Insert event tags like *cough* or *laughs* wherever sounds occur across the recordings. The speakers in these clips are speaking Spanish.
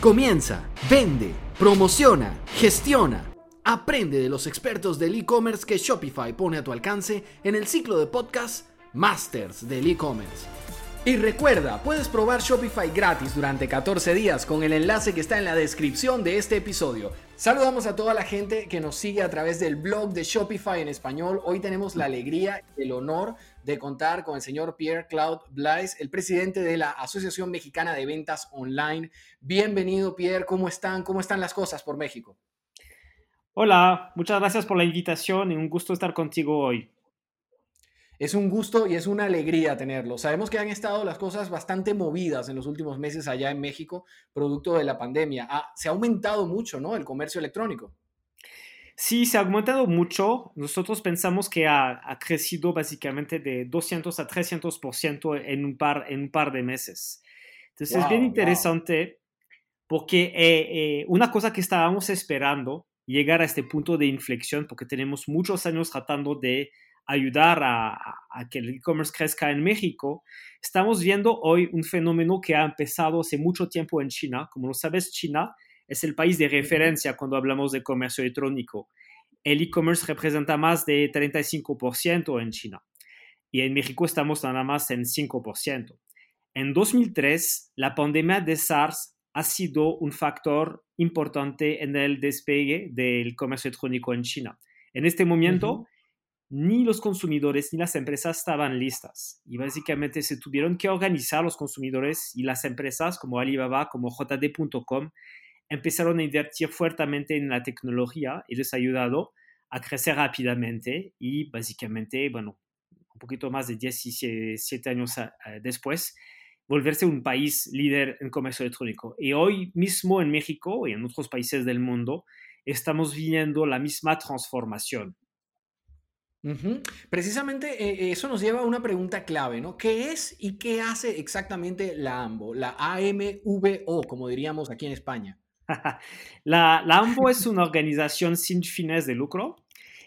Comienza, vende, promociona, gestiona. Aprende de los expertos del e-commerce que Shopify pone a tu alcance en el ciclo de podcast Masters del e-commerce. Y recuerda, puedes probar Shopify gratis durante 14 días con el enlace que está en la descripción de este episodio. Saludamos a toda la gente que nos sigue a través del blog de Shopify en español. Hoy tenemos la alegría y el honor de contar con el señor Pierre Claude Blaise, el presidente de la Asociación Mexicana de Ventas Online. Bienvenido, Pierre. ¿Cómo están? ¿Cómo están las cosas por México? Hola, muchas gracias por la invitación y un gusto estar contigo hoy. Es un gusto y es una alegría tenerlo. Sabemos que han estado las cosas bastante movidas en los últimos meses allá en México, producto de la pandemia. Ah, se ha aumentado mucho, ¿no? El comercio electrónico. Sí, se ha aumentado mucho. Nosotros pensamos que ha, crecido básicamente de 200 a 300% en un par, en un par de meses. Entonces es bien interesante porque eh, eh, una cosa que estábamos esperando, llegar a este punto de inflexión, porque tenemos muchos años tratando de ayudar a, que el e-commerce crezca en México, estamos viendo hoy un fenómeno que ha empezado hace mucho tiempo en China. Como lo sabes, China es el país de referencia cuando hablamos de comercio electrónico. El e-commerce representa más de 35% en China y en México estamos nada más en 5%. En 2003, la pandemia de SARS ha sido un factor importante en el despegue del comercio electrónico en China. En este momento, ni los consumidores ni las empresas estaban listas. Y básicamente se tuvieron que organizar los consumidores y las empresas como Alibaba, como JD.com, empezaron a invertir fuertemente en la tecnología y les ha ayudado a crecer rápidamente y básicamente, bueno, un poquito más de 17 años eh, después, volverse un país líder en comercio electrónico. Y hoy mismo en México y en otros países del mundo estamos viendo la misma transformación. Precisamente eh, eso nos lleva a una pregunta clave, ¿no? ¿Qué es y qué hace exactamente la AMBO, la AMVO, como diríamos aquí en España? *laughs* la, la, AMBO es una organización sin fines de lucro.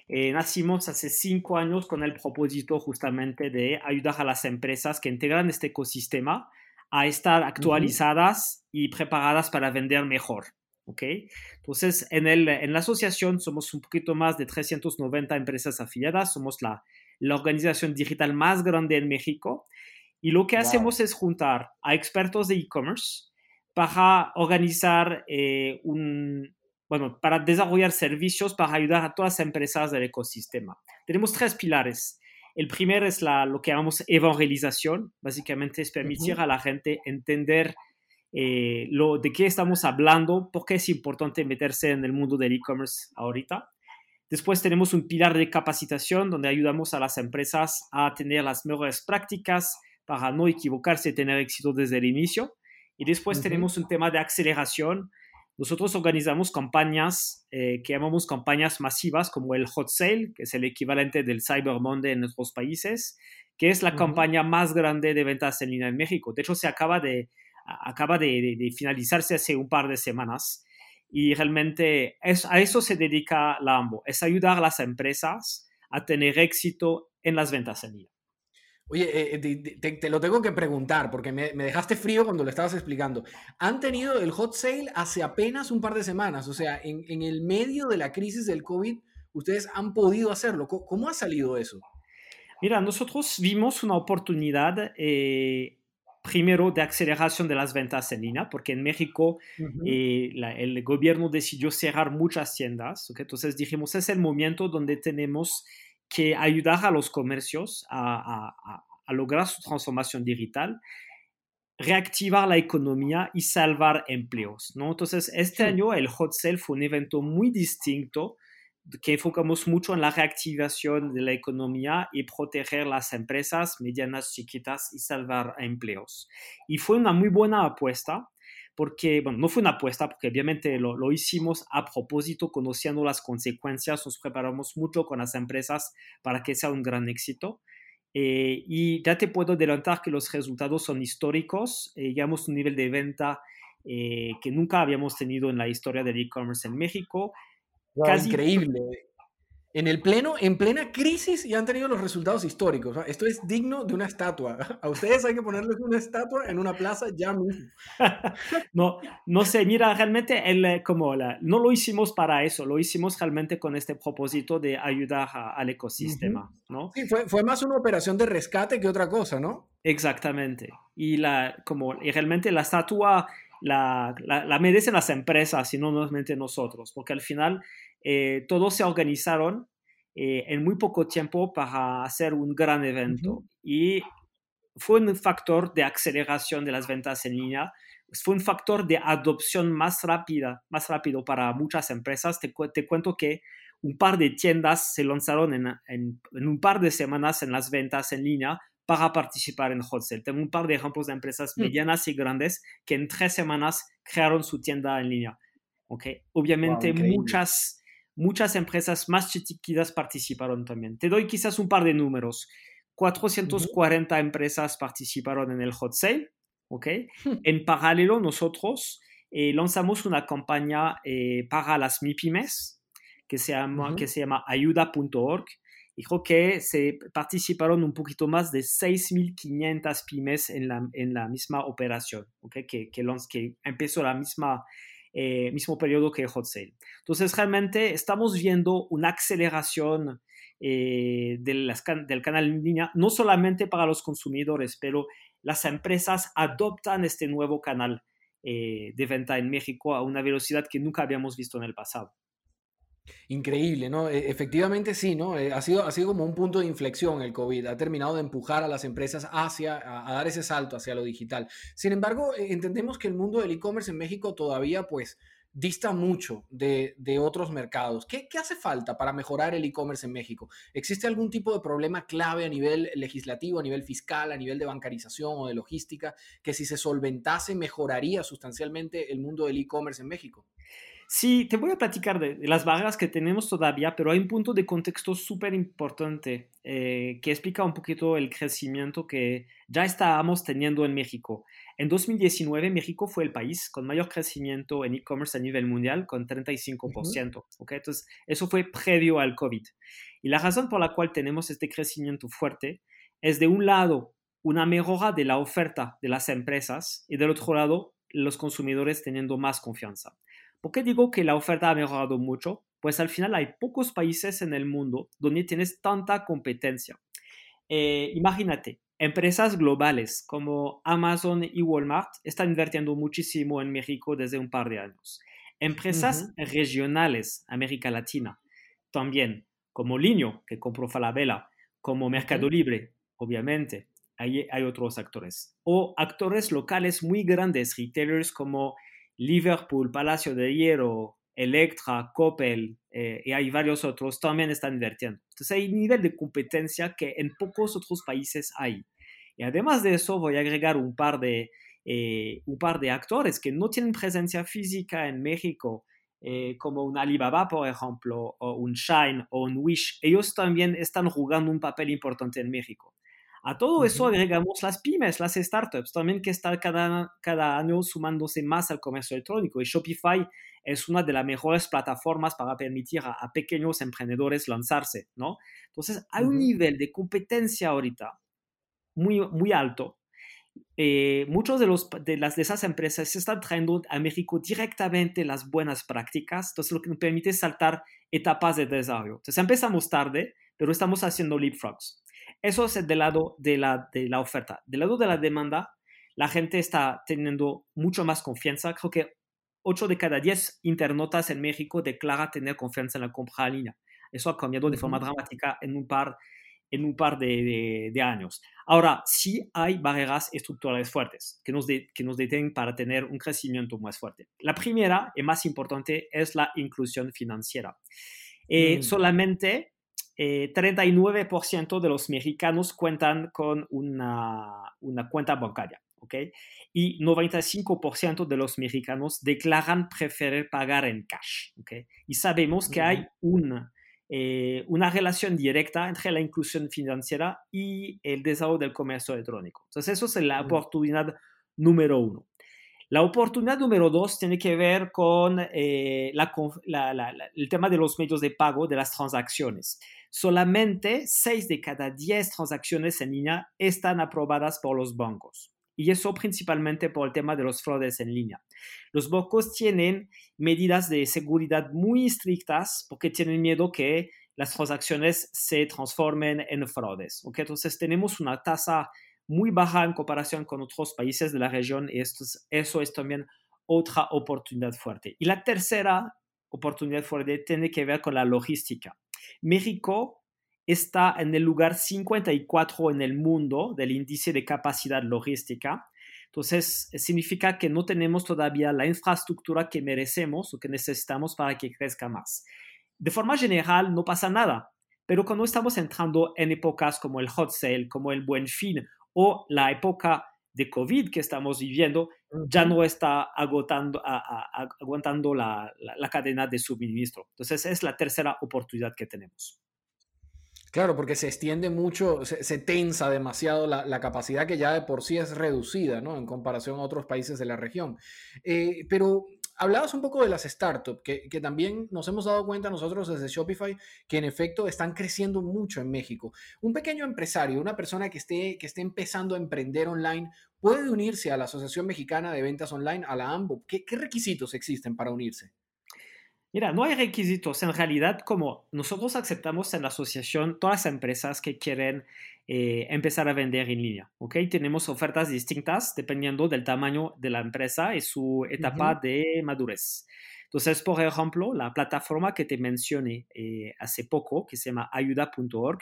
Eh, nacimos hace cinco años con el propósito justamente de ayudar a las empresas que integran este ecosistema a estar actualizadas y preparadas para vender mejor. Entonces, en, el, en, la asociación somos un poquito más de 390 empresas afiliadas, somos la, la organización digital más grande en México y lo que hacemos es juntar a expertos de e-commerce para organizar eh, un, bueno, para desarrollar servicios para ayudar a todas las empresas del ecosistema. Tenemos tres pilares. El primero es la, lo que llamamos evangelización, básicamente es permitir a la gente entender eh, lo, de qué estamos hablando, por qué es importante meterse en el mundo del e-commerce ahorita. Después tenemos un pilar de capacitación donde ayudamos a las empresas a tener las mejores prácticas para no equivocarse y tener éxito desde el inicio. Y después tenemos un tema de aceleración. Nosotros organizamos campañas eh, que llamamos campañas masivas como el Hot Sale, que es el equivalente del Cyber Monday en nuestros países, que es la campaña más grande de ventas en línea en México. De hecho, se acaba de, acaba de, finalizarse hace un par de semanas y realmente a eso se dedica la AMBO, es ayudar a las empresas a tener éxito en las ventas en línea. Oye, eh, eh, te, lo tengo que preguntar porque me, dejaste frío cuando lo estabas explicando. Han tenido el hot sale hace apenas un par de semanas, o sea, en, el medio de la crisis del COVID, ustedes han podido hacerlo. ¿Cómo, ha salido eso? Mira, nosotros vimos una oportunidad eh, primero de aceleración de las ventas en línea, porque en México eh, el gobierno decidió cerrar muchas tiendas, entonces dijimos es el momento donde tenemos que ayudar a los comercios a, lograr su transformación digital, reactivar la economía y salvar empleos. ¿no? Entonces este año el Hot Sale fue un evento muy distinto que enfocamos mucho en la reactivación de la economía y proteger las empresas medianas, chiquitas y salvar empleos. Y fue una muy buena apuesta porque, bueno, no fue una apuesta porque obviamente lo, lo, hicimos a propósito, conociendo las consecuencias, nos preparamos mucho con las empresas para que sea un gran éxito. Eh, y ya te puedo adelantar que los resultados son históricos, eh, llegamos a un nivel de venta eh, que nunca habíamos tenido en la historia del e-commerce en México casi, increíble. en el pleno, en plena crisis y han tenido los resultados históricos. Esto es digno de una estatua. *laughs* A ustedes hay que ponerles una estatua en una plaza ya mismo. *laughs* no, no sé, mira, realmente el, eh, como la, no lo hicimos para eso, lo hicimos realmente con este propósito de ayudar al ecosistema, ¿no? Sí, fue, fue, más una operación de rescate que otra cosa, ¿no? Exactamente. Y, la, como, y realmente la estatua la, la, la merecen las empresas y no solamente nosotros, porque al final eh, todos se organizaron eh, en muy poco tiempo para hacer un gran evento y fue un factor de aceleración de las ventas en línea, fue un factor de adopción más rápida, más rápido para muchas empresas. Te, te cuento que un par de tiendas se lanzaron en, en, un par de semanas en las ventas en línea para participar en Hot Sale. Tengo un par de ejemplos de empresas mm. medianas y grandes que en tres semanas crearon su tienda en línea. Okay. Obviamente muchas muchas empresas más chiquitas participaron también. Te doy quizás un par de números. 440 empresas participaron en el hot sale. ¿okay? en paralelo, nosotros eh, lanzamos una campaña eh, para las MIPIMES que se llama, que se llama ayuda.org. Creo que se participaron un poquito más de 6.500 pymes en la, en la misma operación, ¿okay? que, que, empezó la misma eh, mismo periodo que Hot Sale. Entonces, realmente estamos viendo una aceleración eh, del canal en línea, no solamente para los consumidores, pero las empresas adoptan este nuevo canal eh, de venta en México a una velocidad que nunca habíamos visto en el pasado. Increíble, ¿no? E, efectivamente sí, ¿no? Eh, ha, sido, ha sido como un punto de inflexión el COVID, ha terminado de empujar a las empresas hacia, a, dar ese salto hacia lo digital. Sin embargo, eh, entendemos que el mundo del e-commerce en México todavía, pues, dista mucho de, otros mercados. ¿Qué, ¿Qué, hace falta para mejorar el e-commerce en México? ¿Existe algún tipo de problema clave a nivel legislativo, a nivel fiscal, a nivel de bancarización o de logística, que si se solventase mejoraría sustancialmente el mundo del e-commerce en México? Sí, te voy a platicar de, las barreras que tenemos todavía, pero hay un punto de contexto súper importante eh, que explica un poquito el crecimiento que ya estábamos teniendo en México. En 2019, México fue el país con mayor crecimiento en e-commerce a nivel mundial, con 35%. Entonces, eso fue previo al COVID. Y la razón por la cual tenemos este crecimiento fuerte es, de un lado, una mejora de la oferta de las empresas y del otro lado, los consumidores teniendo más confianza. ¿Por qué digo que la oferta ha mejorado mucho? Pues al final hay pocos países en el mundo donde tienes tanta competencia. Eh, imagínate, empresas globales como Amazon y Walmart están invirtiendo muchísimo en México desde un par de años. Empresas regionales, América Latina, también, como Linio, que compró Falabella, como Mercado Libre, obviamente, hay, hay otros actores. O actores locales muy grandes, retailers como Liverpool, Palacio de Hierro, Electra, Coppel eh, y hay varios otros también están invirtiendo. Entonces hay un nivel de competencia que en pocos otros países hay. Y además de eso voy a agregar un par de, eh, un par de actores que no tienen presencia física en México, eh, como un Alibaba, por ejemplo, o un Shine o un Wish. Ellos también están jugando un papel importante en México. A todo eso agregamos las pymes, las startups, también que están cada, cada año sumándose más al comercio electrónico. Y Shopify es una de las mejores plataformas para permitir a, pequeños emprendedores lanzarse, ¿no? Entonces, hay un nivel de competencia ahorita muy, muy alto. Eh, muchos de, los, de, las, de esas empresas se están trayendo a México directamente las buenas prácticas, entonces lo que nos permite saltar etapas de desarrollo. Entonces empezamos tarde, pero estamos haciendo leapfrogs. Eso es del lado de la, de la oferta. Del lado de la demanda, la gente está teniendo mucho más confianza. Creo que 8 de cada 10 internautas en México declara tener confianza en la compra en línea. Eso ha cambiado de forma dramática en un par, en un par de, de, años. Ahora, sí hay barreras estructurales fuertes que nos, que nos detienen para tener un crecimiento más fuerte. La primera y más importante es la inclusión financiera. Eh, mm. Solamente 39% eh, de los mexicanos cuentan con una, una cuenta bancaria. ¿ok? Y 95% de los mexicanos declaran preferir pagar en cash. ¿ok? Y sabemos que hay una, eh, una relación directa entre la inclusión financiera y el desarrollo del comercio electrónico. Entonces, eso es la oportunidad número uno. La oportunidad número dos tiene que ver con eh, el tema de los medios de pago de las transacciones. Solamente 6 de cada 10 transacciones en línea están aprobadas por los bancos. Y eso principalmente por el tema de los fraudes en línea. Los bancos tienen medidas de seguridad muy estrictas porque tienen miedo que las transacciones se transformen en fraudes. Entonces tenemos una tasa muy baja en comparación con otros países de la región y esto eso es también otra oportunidad fuerte. Y la tercera oportunidad fuerte tiene que ver con la logística. México está en el lugar 54 en el mundo del índice de capacidad logística. Entonces, significa que no tenemos todavía la infraestructura que merecemos o que necesitamos para que crezca más. De forma general, no pasa nada, pero cuando estamos entrando en épocas como el hot sale, como el buen fin o la época de COVID que estamos viviendo ya no está agotando, aguantando la, cadena de suministro. Entonces es la tercera oportunidad que tenemos. Claro, porque se extiende mucho, se, tensa demasiado la, capacidad que ya de por sí es reducida, ¿no? En comparación a otros países de la región. Eh, pero hablabas un poco de las startups, que, también nos hemos dado cuenta nosotros desde Shopify que en efecto están creciendo mucho en México. Un pequeño empresario, una persona que esté, que esté empezando a emprender online, puede unirse a la Asociación Mexicana de Ventas Online, a la AMBO. qué requisitos existen para unirse? Mira, no hay requisitos. En realidad, como nosotros aceptamos en la asociación todas las empresas que quieren eh, empezar a vender en línea, ¿ok? Tenemos ofertas distintas dependiendo del tamaño de la empresa y su etapa de madurez. Entonces, por ejemplo, la plataforma que te mencioné eh, hace poco, que se llama ayuda.org,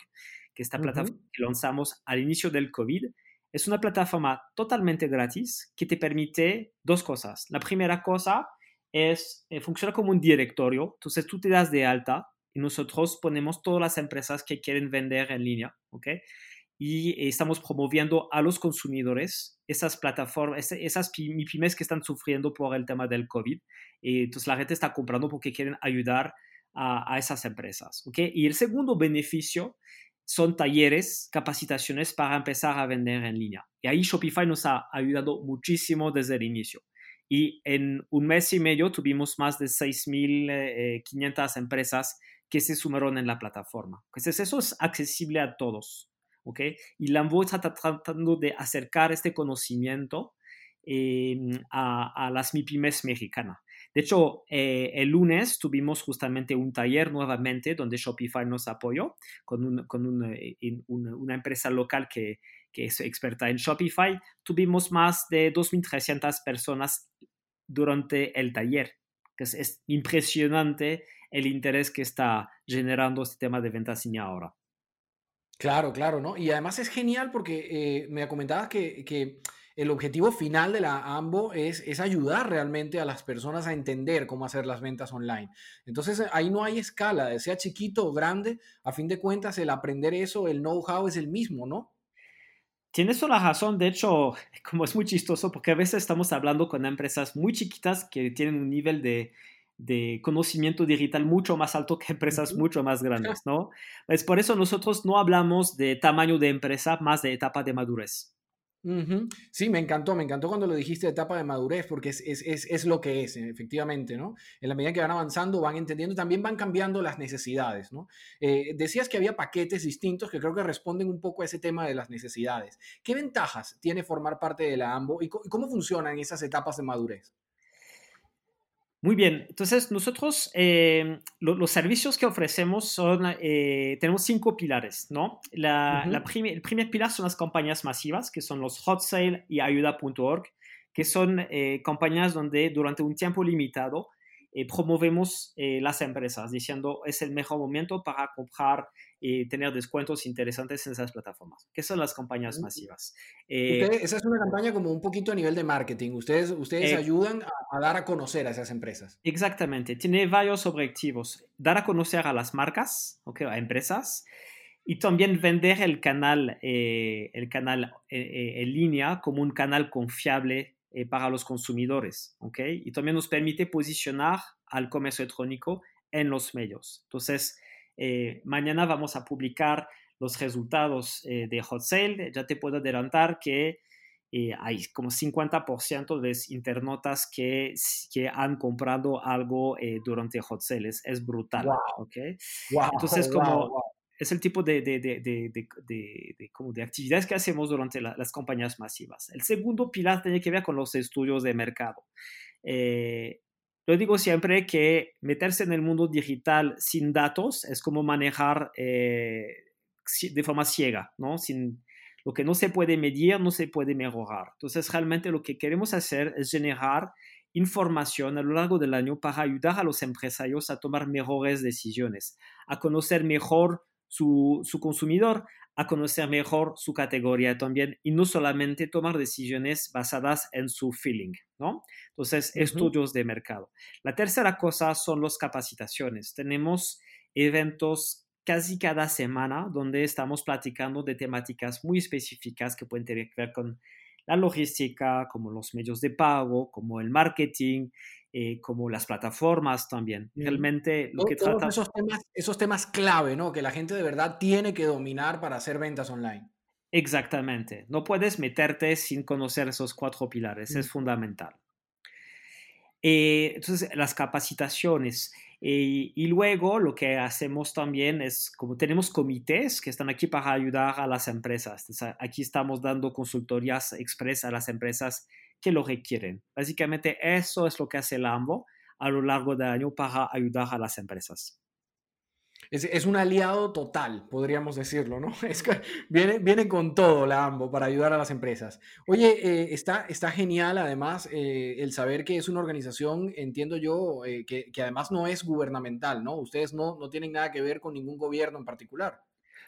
que esta plataforma que lanzamos al inicio del COVID, es una plataforma totalmente gratis que te permite dos cosas. La primera cosa es, eh, funciona como un directorio. Entonces tú te das de alta y nosotros ponemos todas las empresas que quieren vender en línea, ¿ok? Y estamos promoviendo a los consumidores esas plataformas, esas pymes que están sufriendo por el tema del COVID. Y entonces la gente está comprando porque quieren ayudar a, a esas empresas, ¿ok? Y el segundo beneficio son talleres, capacitaciones para empezar a vender en línea. Y ahí Shopify nos ha ayudado muchísimo desde el inicio y en un mes y medio tuvimos más de 6.500 eh, empresas que se sumaron en la plataforma. Entonces eso es accesible a todos. ¿Ok? Y Lambo está tratando de acercar este conocimiento em, a, las MIPIMES mexicanas. De hecho, eh, el lunes tuvimos justamente un taller nuevamente donde Shopify nos apoyó con, con eh, una empresa local que, que es experta en Shopify, tuvimos más de 2.300 personas durante el taller. Es, es impresionante el interés que está generando este tema de ventas sin ahora. Claro, claro, ¿no? Y además es genial porque eh, me comentabas que, que, el objetivo final de la AMBO es, es, ayudar realmente a las personas a entender cómo hacer las ventas online. Entonces ahí no hay escala, sea chiquito o grande, a fin de cuentas el aprender eso, el know-how es el mismo, ¿no? Tienes la razón, de hecho, *laughs* como es muy chistoso, porque a veces estamos hablando con empresas muy chiquitas que tienen un nivel de, de conocimiento digital mucho más alto que empresas mucho más grandes, *laughs* ¿no? Es por eso nosotros no hablamos de tamaño de empresa, más de etapa de madurez. Sí, me encantó, me encantó cuando lo dijiste de etapa de madurez, porque es, es, es, es, lo que es, efectivamente, ¿no? En la medida que van avanzando, van entendiendo, también van cambiando las necesidades, ¿no? Eh, decías que había paquetes distintos que creo que responden un poco a ese tema de las necesidades. ¿Qué ventajas tiene formar parte de la AMBO y cómo funcionan esas etapas de madurez? Muy bien, entonces nosotros eh, los servicios que ofrecemos son, eh, tenemos cinco pilares, ¿no? La, el primer pilar son las campañas masivas, que son los hot sale y ayuda.org, que son eh, campañas donde durante un tiempo limitado eh, promovemos eh, las empresas diciendo es el mejor momento para comprar y tener descuentos interesantes en esas plataformas, que son las campañas masivas. Eh, esa es una campaña como un poquito a nivel de marketing. Ustedes, ustedes ayudan a, dar a conocer a esas empresas. Exactamente. Tiene varios objetivos. Dar a conocer a las marcas, okay, a empresas, y también vender el canal, el canal en línea como un canal confiable eh, para los consumidores, ¿ok? Y también nos permite posicionar al comercio electrónico en los medios. Entonces, eh, mañana vamos a publicar los resultados eh, de Hot Sale. Ya te puedo adelantar que eh, hay como 50% de internautas que, que han comprado algo eh, durante hot sales. Es brutal. ¿okay? Entonces, *laughs* como es el tipo de, de, de, como de actividades que hacemos durante las compañías masivas. El segundo pilar tiene que ver con los estudios de mercado. Eh, yo digo siempre que meterse en el mundo digital sin datos es como manejar eh, de forma ciega, ¿no? Sin, lo que no se puede medir no se puede mejorar. Entonces, realmente lo que queremos hacer es generar información a lo largo del año para ayudar a los empresarios a tomar mejores decisiones, a conocer mejor su, su, consumidor, a conocer mejor su categoría también y no solamente tomar decisiones basadas en su feeling, ¿no? Entonces, estudios de mercado. La tercera cosa son las capacitaciones. Tenemos eventos casi cada semana donde estamos platicando de temáticas muy específicas que pueden tener que ver con la logística, como los medios de pago, como el marketing, eh, como las plataformas también. Realmente lo que trata... Esos temas, esos temas clave, ¿no? Que la gente de verdad tiene que dominar para hacer ventas online. Exactamente. No puedes meterte sin conocer esos cuatro pilares. Es fundamental. Eh, entonces, las capacitaciones. Y luego lo que hacemos también es, como tenemos comités que están aquí para ayudar a las empresas. aquí estamos dando consultorías express a las empresas que lo requieren. Básicamente eso es lo que hace el AMBO a lo largo del año para ayudar a las empresas. Es, un aliado total, podríamos decirlo, ¿no? *laughs* Es que viene, viene con todo la AMBO para ayudar a las empresas. Oye, eh, está, está genial además eh, el saber que es una organización, entiendo yo, eh, que, que, además no es gubernamental, ¿no? Ustedes no, no tienen nada que ver con ningún gobierno en particular.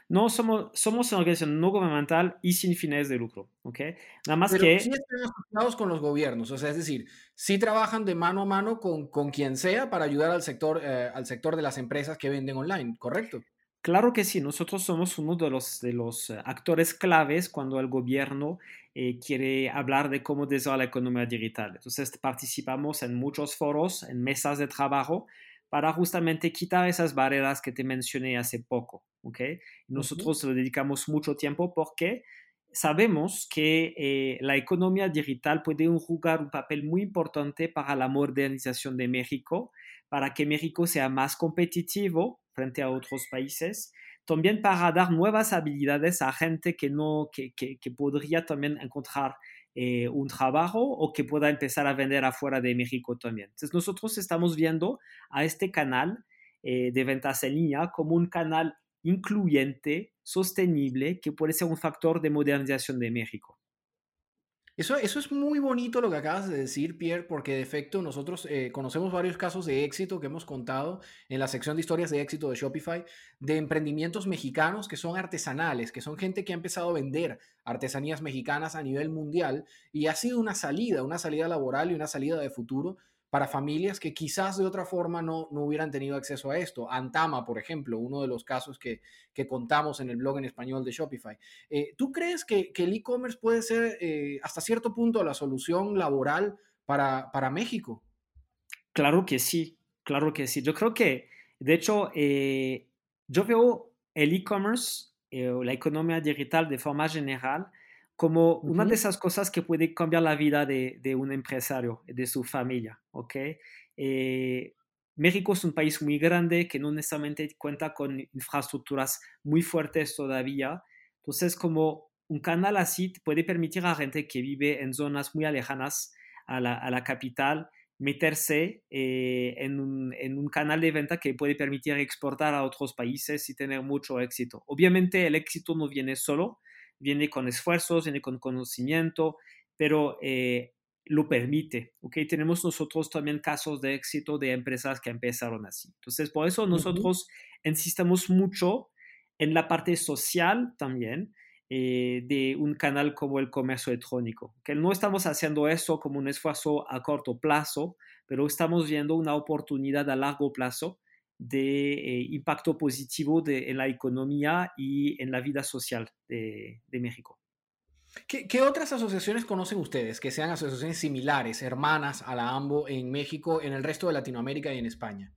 No somos, somos una organización no gubernamental y sin fines de lucro, ¿ok? Nada más Pero que... sí están asociados con los gobiernos, o sea, es decir, sí trabajan de mano a mano con, con quien sea para ayudar al sector, eh, al sector de las empresas que venden online, ¿correcto? Claro que sí, nosotros somos uno de los, de los eh, actores claves cuando el gobierno eh, quiere hablar de cómo desarrollar la economía digital. Entonces participamos en muchos foros, en mesas de trabajo, para justamente quitar esas barreras que te mencioné hace poco. ¿Okay? Nosotros le dedicamos mucho tiempo porque sabemos que eh, la economía digital puede jugar un papel muy importante para la modernización de México, para que México sea más competitivo frente a otros países, también para dar nuevas habilidades a gente que, no, que, que, que podría también encontrar eh, un trabajo o que pueda empezar a vender afuera de México también. Entonces nosotros estamos viendo a este canal eh, de ventas en línea como un canal incluyente, sostenible, que puede ser un factor de modernización de México. Eso, eso es muy bonito lo que acabas de decir, Pierre, porque de efecto nosotros eh, conocemos varios casos de éxito que hemos contado en la sección de historias de éxito de Shopify, de emprendimientos mexicanos que son artesanales, que son gente que ha empezado a vender artesanías mexicanas a nivel mundial y ha sido una salida, una salida laboral y una salida de futuro para familias que quizás de otra forma no, no, hubieran tenido acceso a esto. Antama, por ejemplo, uno de los casos que, que contamos en el blog en español de Shopify. Eh, ¿Tú crees que, que el e-commerce puede ser eh, hasta cierto punto la solución laboral para, para, México? Claro que sí, claro que sí. Yo creo que, de hecho, eh, yo veo el e-commerce, la economía digital de forma general, como una de esas cosas que puede cambiar la vida de, de un empresario, de su familia, ¿ok? Eh, México es un país muy grande que no necesariamente cuenta con infraestructuras muy fuertes todavía. Entonces, como un canal así puede permitir a gente que vive en zonas muy alejanas a la, a la capital meterse eh, en, un, en, un, canal de venta que puede permitir exportar a otros países y tener mucho éxito. Obviamente el éxito no viene solo, viene con esfuerzos, viene con conocimiento, pero eh, lo permite. ¿okay? Tenemos nosotros también casos de éxito de empresas que empezaron así. Entonces, por eso nosotros insistimos mucho en la parte social también eh, de un canal como el comercio electrónico. Que no estamos haciendo eso como un esfuerzo a corto plazo, pero estamos viendo una oportunidad a largo plazo de eh, impacto positivo de, en la economía y en la vida social de, de México. ¿Qué, ¿Qué, otras asociaciones conocen ustedes que sean asociaciones similares, hermanas a la AMBO en México, en el resto de Latinoamérica y en España?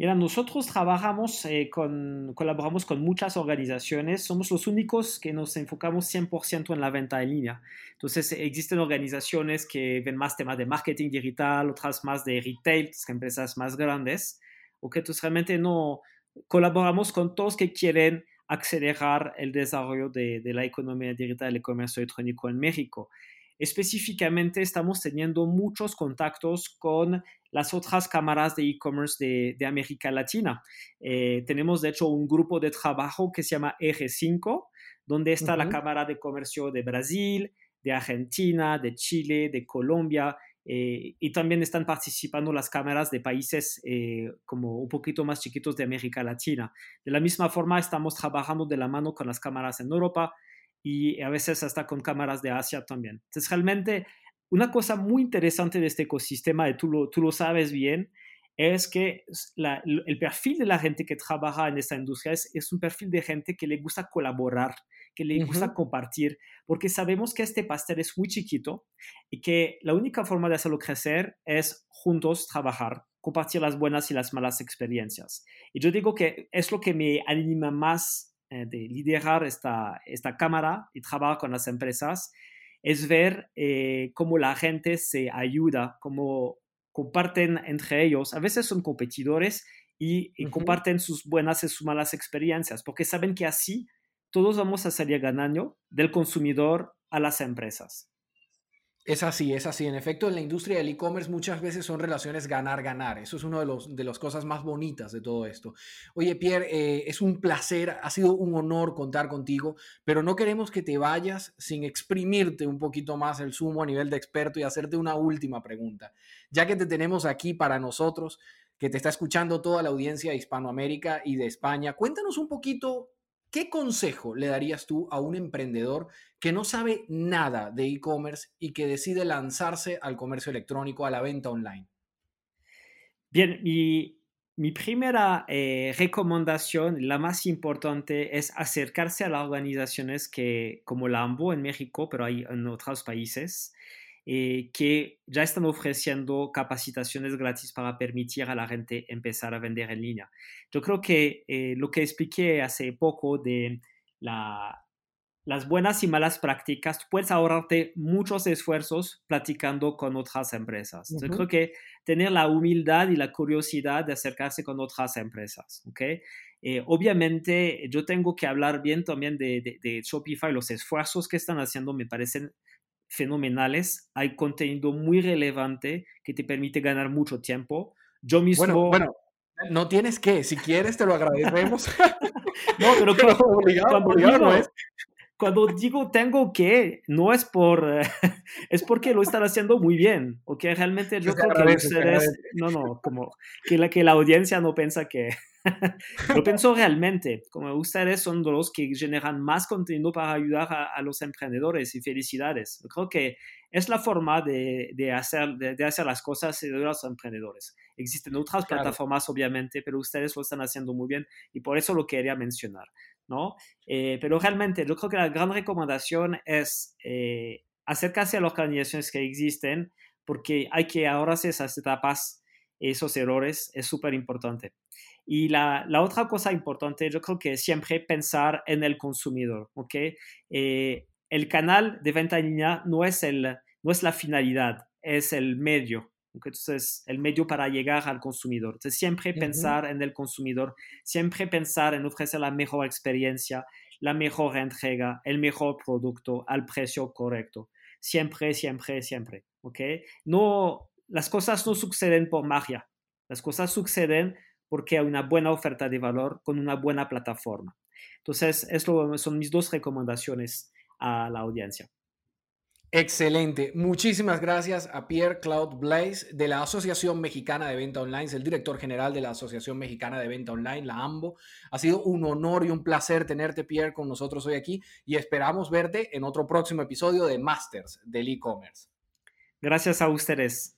Mira, nosotros trabajamos eh, con, colaboramos con muchas organizaciones, somos los únicos que nos enfocamos 100% en la venta en línea. Entonces, existen organizaciones que ven más temas de marketing digital, otras más de retail, empresas más grandes, o que entonces realmente no colaboramos con todos que quieren acelerar el desarrollo de, de la economía digital y el comercio electrónico en México. Específicamente estamos teniendo muchos contactos con las otras cámaras de e-commerce de, América Latina. Eh, tenemos de hecho un grupo de trabajo que se llama Eje 5, donde está la Cámara de Comercio de Brasil, de Argentina, de Chile, de Colombia, eh, y también están participando las cámaras de países eh, como un poquito más chiquitos de América Latina. De la misma forma, estamos trabajando de la mano con las cámaras en Europa, y a veces hasta con cámaras de Asia también. Entonces, realmente, una cosa muy interesante de este ecosistema, y tú lo, tú lo sabes bien, es que el perfil de la gente que trabaja en esta industria es, es, un perfil de gente que le gusta colaborar, que le gusta compartir, porque sabemos que este pastel es muy chiquito y que la única forma de hacerlo crecer es juntos trabajar, compartir las buenas y las malas experiencias. Y yo digo que es lo que me anima más eh, de liderar esta, esta cámara y trabajar con las empresas es ver eh, cómo la gente se ayuda, cómo comparten entre ellos. A veces son competidores y, comparten sus buenas y sus malas experiencias, porque saben que así todos vamos a salir ganando del consumidor a las empresas. Es así, es así. En efecto, en la industria del e-commerce muchas veces son relaciones ganar-ganar. Eso es una de, de las cosas más bonitas de todo esto. Oye, Pierre, eh, es un placer, ha sido un honor contar contigo, pero no queremos que te vayas sin exprimirte un poquito más el sumo a nivel de experto y hacerte una última pregunta. Ya que te tenemos aquí para nosotros, que te está escuchando toda la audiencia de Hispanoamérica y de España, cuéntanos un poquito ¿Qué consejo le darías tú a un emprendedor que no sabe nada de e-commerce y que decide lanzarse al comercio electrónico, a la venta online? Bien, mi, primera eh, recomendación, la más importante, es acercarse a las organizaciones que, como la AMBO en México, pero hay en otros países, eh, que ya están ofreciendo capacitaciones gratis para permitir a la gente empezar a vender en línea. Yo creo que eh, lo que expliqué hace poco de la, las buenas y malas prácticas, puedes ahorrarte muchos esfuerzos platicando con otras empresas. Yo creo que tener la humildad y la curiosidad de acercarse con otras empresas, ¿ok? Eh, obviamente, yo tengo que hablar bien también de, de, de, Shopify, los esfuerzos que están haciendo me parecen fenomenales, hay contenido muy relevante que te permite ganar mucho tiempo. Yo mismo... Bueno, no tienes que, si quieres te lo agradecemos. *laughs* *laughs* no, pero cuando, digo, tengo que, no es por, *laughs* es porque lo están haciendo muy bien, o que realmente yo creo que ustedes, no, no, como que la, que la audiencia no piensa que, *laughs* lo pienso realmente, como ustedes son los que generan más contenido para ayudar a, los emprendedores y felicidades. creo que es la forma de, de hacer, de, hacer las cosas de los emprendedores. Existen otras plataformas, obviamente, pero ustedes lo están haciendo muy bien y por eso lo quería mencionar. ¿No? Eh, pero realmente yo creo que la gran recomendación es eh, acercarse a las organizaciones que existen porque hay que ahorrarse esas etapas, esos errores, es súper importante. Y la, la, otra cosa importante, yo creo que es siempre pensar en el consumidor, ¿ok? Eh, el canal de venta en línea no es, el, no es la finalidad, es el medio. Entonces, el medio para llegar al consumidor. Entonces, siempre pensar en el consumidor, siempre pensar en ofrecer la mejor experiencia, la mejor entrega, el mejor producto al precio correcto. Siempre, siempre, siempre. ¿ok? No, las cosas no suceden por magia. Las cosas suceden porque hay una buena oferta de valor con una buena plataforma. Entonces, eso son mis dos recomendaciones a la audiencia. Excelente. Muchísimas gracias a Pierre Cloud Blaze de la Asociación Mexicana de Venta Online, es el director general de la Asociación Mexicana de Venta Online, la AMBO. Ha sido un honor y un placer tenerte, Pierre, con nosotros hoy aquí y esperamos verte en otro próximo episodio de Masters del e-commerce. Gracias a ustedes.